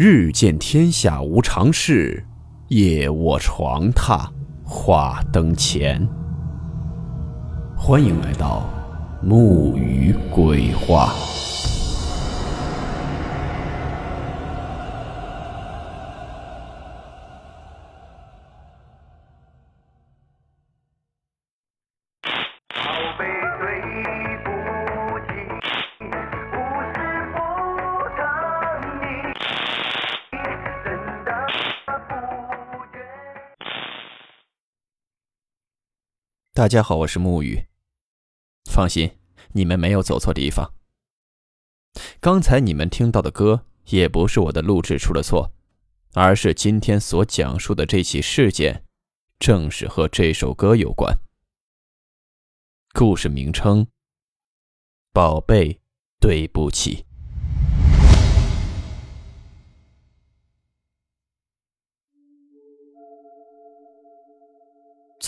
日见天下无常事，夜卧床榻话灯前。欢迎来到木鱼鬼话。大家好，我是木鱼。放心，你们没有走错地方。刚才你们听到的歌也不是我的录制出了错，而是今天所讲述的这起事件，正是和这首歌有关。故事名称：宝贝，对不起。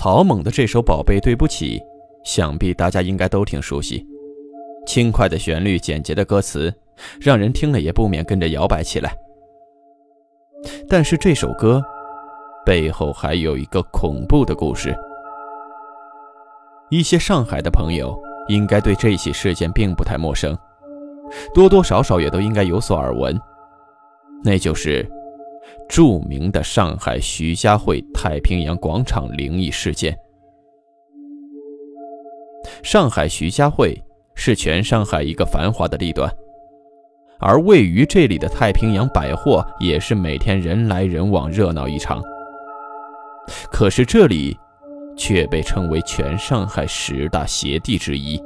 草蜢的这首《宝贝对不起》，想必大家应该都挺熟悉。轻快的旋律，简洁的歌词，让人听了也不免跟着摇摆起来。但是这首歌背后还有一个恐怖的故事。一些上海的朋友应该对这起事件并不太陌生，多多少少也都应该有所耳闻，那就是。著名的上海徐家汇太平洋广场灵异事件。上海徐家汇是全上海一个繁华的地段，而位于这里的太平洋百货也是每天人来人往，热闹异常。可是这里却被称为全上海十大邪地之一。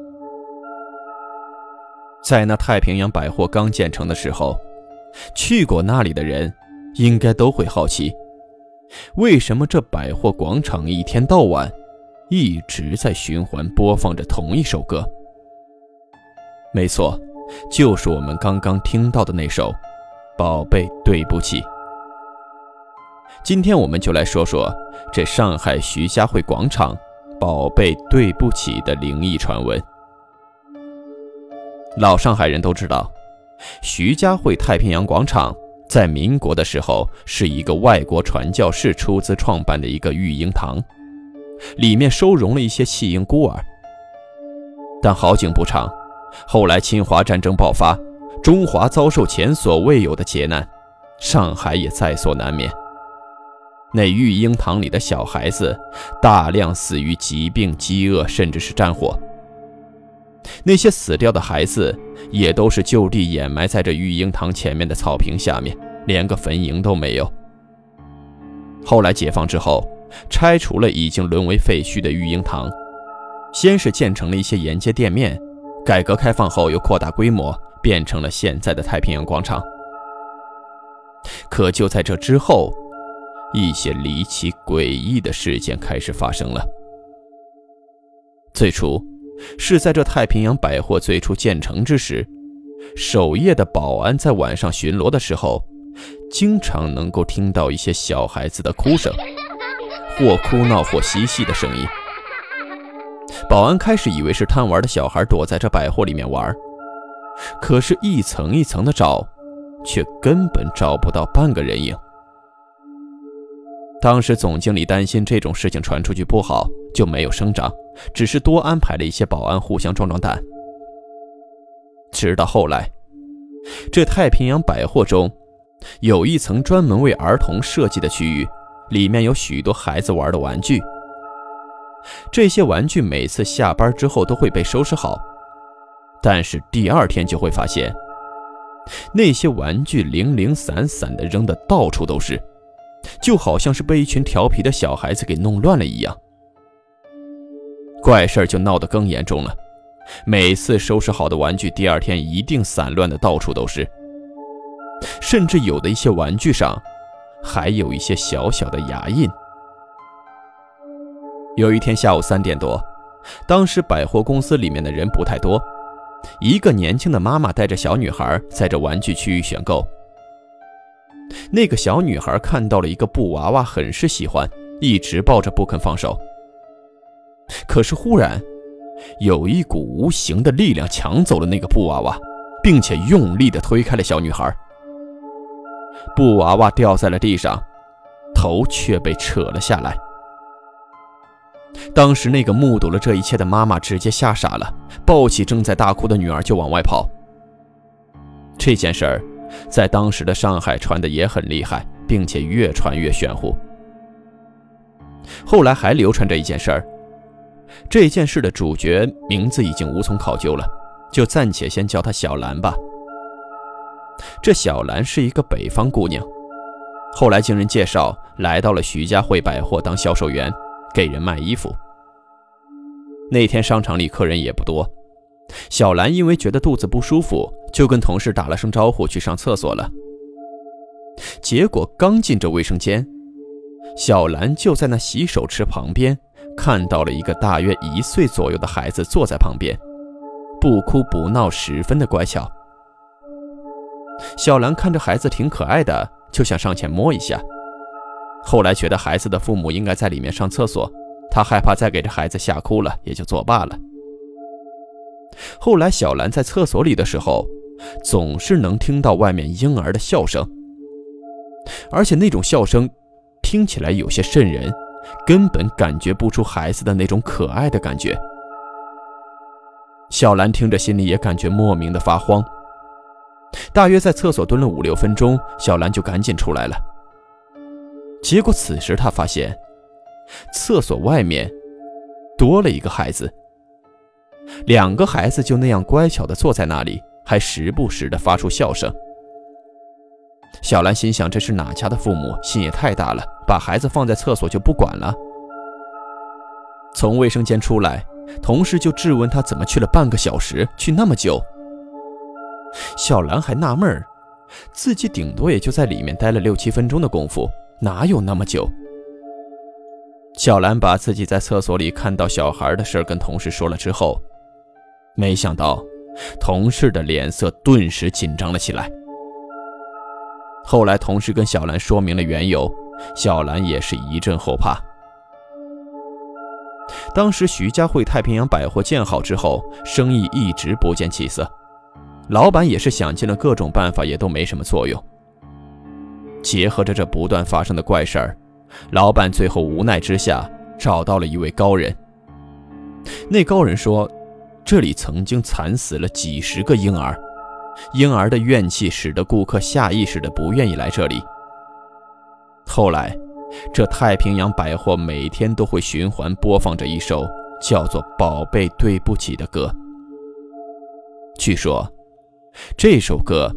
在那太平洋百货刚建成的时候，去过那里的人。应该都会好奇，为什么这百货广场一天到晚一直在循环播放着同一首歌？没错，就是我们刚刚听到的那首《宝贝对不起》。今天我们就来说说这上海徐家汇广场“宝贝对不起”的灵异传闻。老上海人都知道，徐家汇太平洋广场。在民国的时候，是一个外国传教士出资创办的一个育婴堂，里面收容了一些弃婴孤儿。但好景不长，后来侵华战争爆发，中华遭受前所未有的劫难，上海也在所难免。那育婴堂里的小孩子，大量死于疾病、饥饿，甚至是战火。那些死掉的孩子也都是就地掩埋在这育婴堂前面的草坪下面，连个坟茔都没有。后来解放之后，拆除了已经沦为废墟的育婴堂，先是建成了一些沿街店面，改革开放后又扩大规模，变成了现在的太平洋广场。可就在这之后，一些离奇诡异的事件开始发生了。最初。是在这太平洋百货最初建成之时，守夜的保安在晚上巡逻的时候，经常能够听到一些小孩子的哭声，或哭闹或嬉戏的声音。保安开始以为是贪玩的小孩躲在这百货里面玩，可是，一层一层的找，却根本找不到半个人影。当时总经理担心这种事情传出去不好，就没有声张。只是多安排了一些保安互相壮壮胆。直到后来，这太平洋百货中有一层专门为儿童设计的区域，里面有许多孩子玩的玩具。这些玩具每次下班之后都会被收拾好，但是第二天就会发现，那些玩具零零散散的扔的到处都是，就好像是被一群调皮的小孩子给弄乱了一样。怪事就闹得更严重了，每次收拾好的玩具，第二天一定散乱的到处都是，甚至有的一些玩具上还有一些小小的牙印。有一天下午三点多，当时百货公司里面的人不太多，一个年轻的妈妈带着小女孩在这玩具区域选购。那个小女孩看到了一个布娃娃，很是喜欢，一直抱着不肯放手。可是忽然，有一股无形的力量抢走了那个布娃娃，并且用力地推开了小女孩。布娃娃掉在了地上，头却被扯了下来。当时那个目睹了这一切的妈妈直接吓傻了，抱起正在大哭的女儿就往外跑。这件事儿在当时的上海传的也很厉害，并且越传越玄乎。后来还流传着一件事儿，这件事的主角名字已经无从考究了，就暂且先叫她小兰吧。这小兰是一个北方姑娘，后来经人介绍来到了徐家汇百货当销售员，给人卖衣服。那天商场里客人也不多，小兰因为觉得肚子不舒服，就跟同事打了声招呼去上厕所了。结果刚进这卫生间，小兰就在那洗手池旁边看到了一个大约一岁左右的孩子坐在旁边，不哭不闹，十分的乖巧。小兰看着孩子挺可爱的，就想上前摸一下。后来觉得孩子的父母应该在里面上厕所，她害怕再给这孩子吓哭了，也就作罢了。后来小兰在厕所里的时候，总是能听到外面婴儿的笑声，而且那种笑声听起来有些瘆人，根本感觉不出孩子的那种可爱的感觉。小兰听着，心里也感觉莫名的发慌。大约在厕所蹲了五六分钟，小兰就赶紧出来了。结果此时她发现，厕所外面多了一个孩子。两个孩子就那样乖巧地坐在那里，还时不时地发出笑声。小兰心想：这是哪家的父母，心也太大了，把孩子放在厕所就不管了。从卫生间出来，同事就质问他怎么去了半个小时，去那么久。小兰还纳闷儿，自己顶多也就在里面待了六七分钟的功夫，哪有那么久？小兰把自己在厕所里看到小孩的事跟同事说了之后，没想到同事的脸色顿时紧张了起来。后来同事跟小兰说明了缘由，小兰也是一阵后怕。当时徐家汇太平洋百货建好之后，生意一直不见起色。老板也是想尽了各种办法，也都没什么作用。结合着这不断发生的怪事儿，老板最后无奈之下找到了一位高人。那高人说，这里曾经惨死了几十个婴儿，婴儿的怨气使得顾客下意识的不愿意来这里。后来，这太平洋百货每天都会循环播放着一首叫做《宝贝对不起》的歌。据说。这首歌，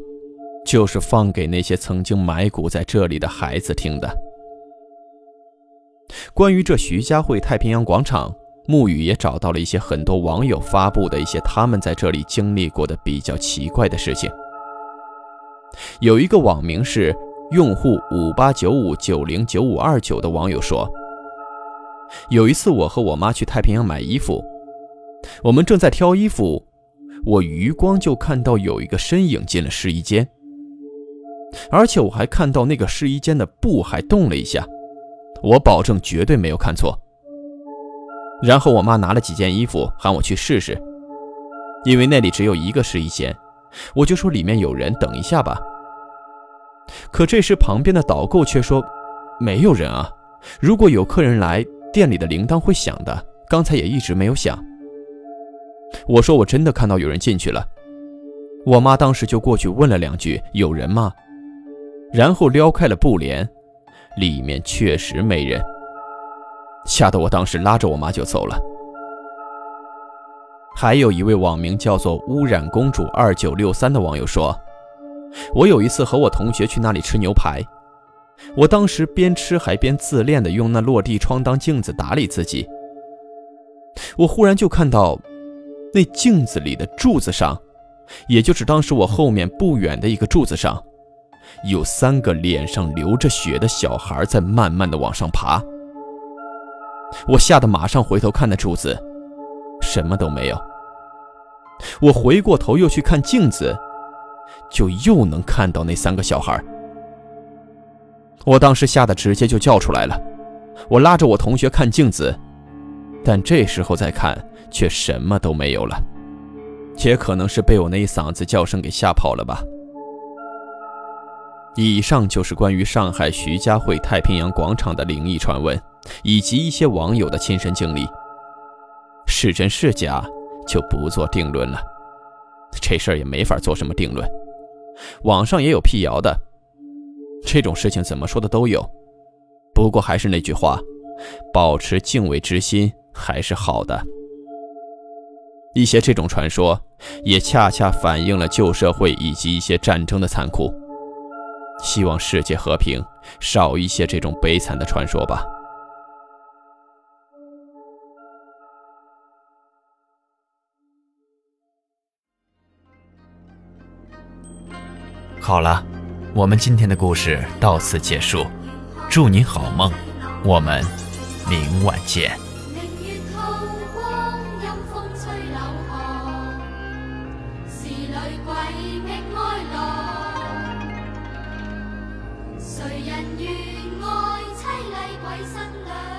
就是放给那些曾经埋骨在这里的孩子听的。关于这徐家汇太平洋广场，沐雨也找到了一些很多网友发布的一些他们在这里经历过的比较奇怪的事情。有一个网名是用户五八九五九零九五二九的网友说：“有一次，我和我妈去太平洋买衣服，我们正在挑衣服。”我余光就看到有一个身影进了试衣间，而且我还看到那个试衣间的布还动了一下，我保证绝对没有看错。然后我妈拿了几件衣服喊我去试试，因为那里只有一个试衣间，我就说里面有人，等一下吧。可这时旁边的导购却说没有人啊，如果有客人来，店里的铃铛会响的，刚才也一直没有响。我说我真的看到有人进去了，我妈当时就过去问了两句：“有人吗？”然后撩开了布帘，里面确实没人，吓得我当时拉着我妈就走了。还有一位网名叫做“污染公主二九六三”的网友说：“我有一次和我同学去那里吃牛排，我当时边吃还边自恋的用那落地窗当镜子打理自己，我忽然就看到。”那镜子里的柱子上，也就是当时我后面不远的一个柱子上，有三个脸上流着血的小孩在慢慢的往上爬。我吓得马上回头看那柱子，什么都没有。我回过头又去看镜子，就又能看到那三个小孩。我当时吓得直接就叫出来了。我拉着我同学看镜子，但这时候再看。却什么都没有了，也可能是被我那一嗓子叫声给吓跑了吧。以上就是关于上海徐家汇太平洋广场的灵异传闻，以及一些网友的亲身经历。是真是假，就不做定论了。这事儿也没法做什么定论。网上也有辟谣的，这种事情怎么说的都有。不过还是那句话，保持敬畏之心还是好的。一些这种传说，也恰恰反映了旧社会以及一些战争的残酷。希望世界和平，少一些这种悲惨的传说吧。好了，我们今天的故事到此结束，祝您好梦，我们明晚见。谁人愿爱凄厉鬼新娘？